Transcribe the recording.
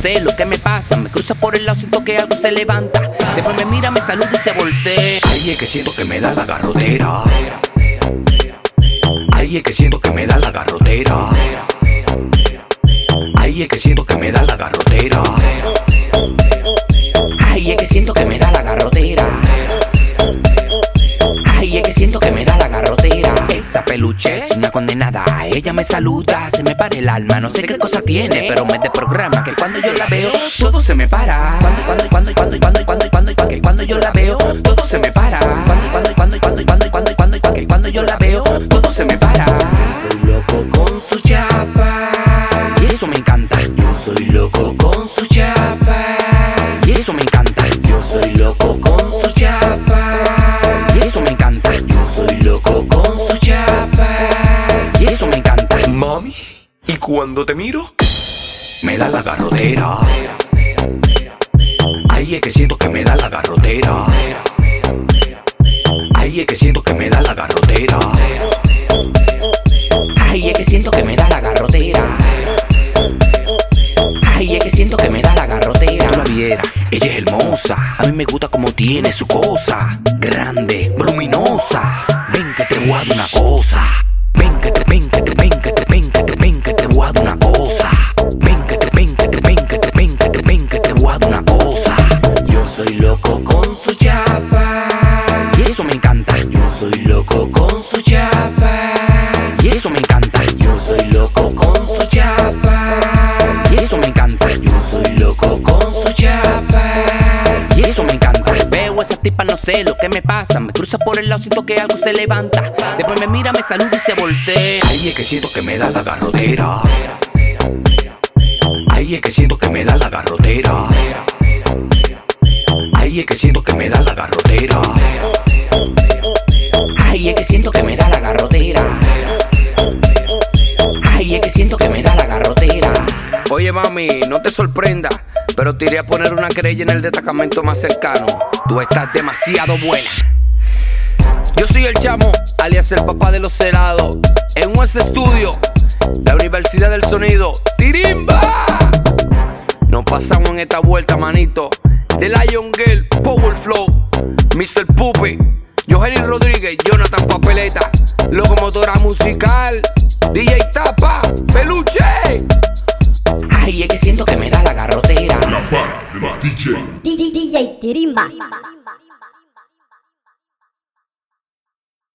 sé lo que me pasa. Me cruza por el lado, siento que algo se levanta. Después me mira, me saluda y se voltea. Ay, es que siento que me da la garrotera. Ay, es que siento que me da la garrotera. Ay, es que siento que me da la garrotera. Ay, es que siento que me da condenada. Ella me saluda, se me para el alma. No sé qué cosa tiene, pero me desprograma. Que cuando yo la veo, todo se me para. Cuando, cuando, cuando, cuando, cuando, cuando, cuando, cuando, que cuando yo la veo, todo se me para. Cuando, cuando, cuando, cuando, cuando, cuando, cuando, cuando, que cuando yo la veo, todo se me para. Soy loco con su chapa. Y eso me encanta. Yo soy loco con su chapa. Y eso me encanta. Yo soy loco con su chapa. Cuando te miro? Me da la garrotera. Ay, es que siento que me da la garrotera. Ay, es que siento que me da la garrotera. Ay, es que siento que me da la garrotera. Ay, es que siento que me da la garrotera. Si tú la viera, ella es hermosa. A mí me gusta como tiene su cosa. Grande, voluminosa. Ven que te voy una cosa. Soy loco con su chapa. Y eso me encanta. Yo soy loco con su chapa. Y eso me encanta. Yo soy loco con su chapa. Y eso me encanta. Yo soy loco con su chapa. Y eso me encanta. Veo a esa tipa, no sé lo que me pasa. Me cruza por el lado, siento que algo se levanta. Después me mira, me saluda y se voltea. Ay, es que siento que me da la garrotera. Ay, es que siento que me da la garrotera. Ay, es que siento que me da la garrotera. Ay, es que siento que me da la garrotera. Ay, es que siento que me da la garrotera. Oye, mami, no te sorprenda, pero te iré a poner una querella en el destacamento más cercano. Tú estás demasiado buena. Yo soy el chamo, alias el papá de los celados. En un estudio, la Universidad del Sonido. ¡Tirimba! Nos pasamos en esta vuelta, manito. The Lion Girl, Power Flow, Mr. Puppy, Johanny Rodríguez, Jonathan Papeleta, Locomotora Musical, DJ Tapa, Peluche. Ay, es que siento que me da la garrotera. La para de la DJ. DJ Tirimba.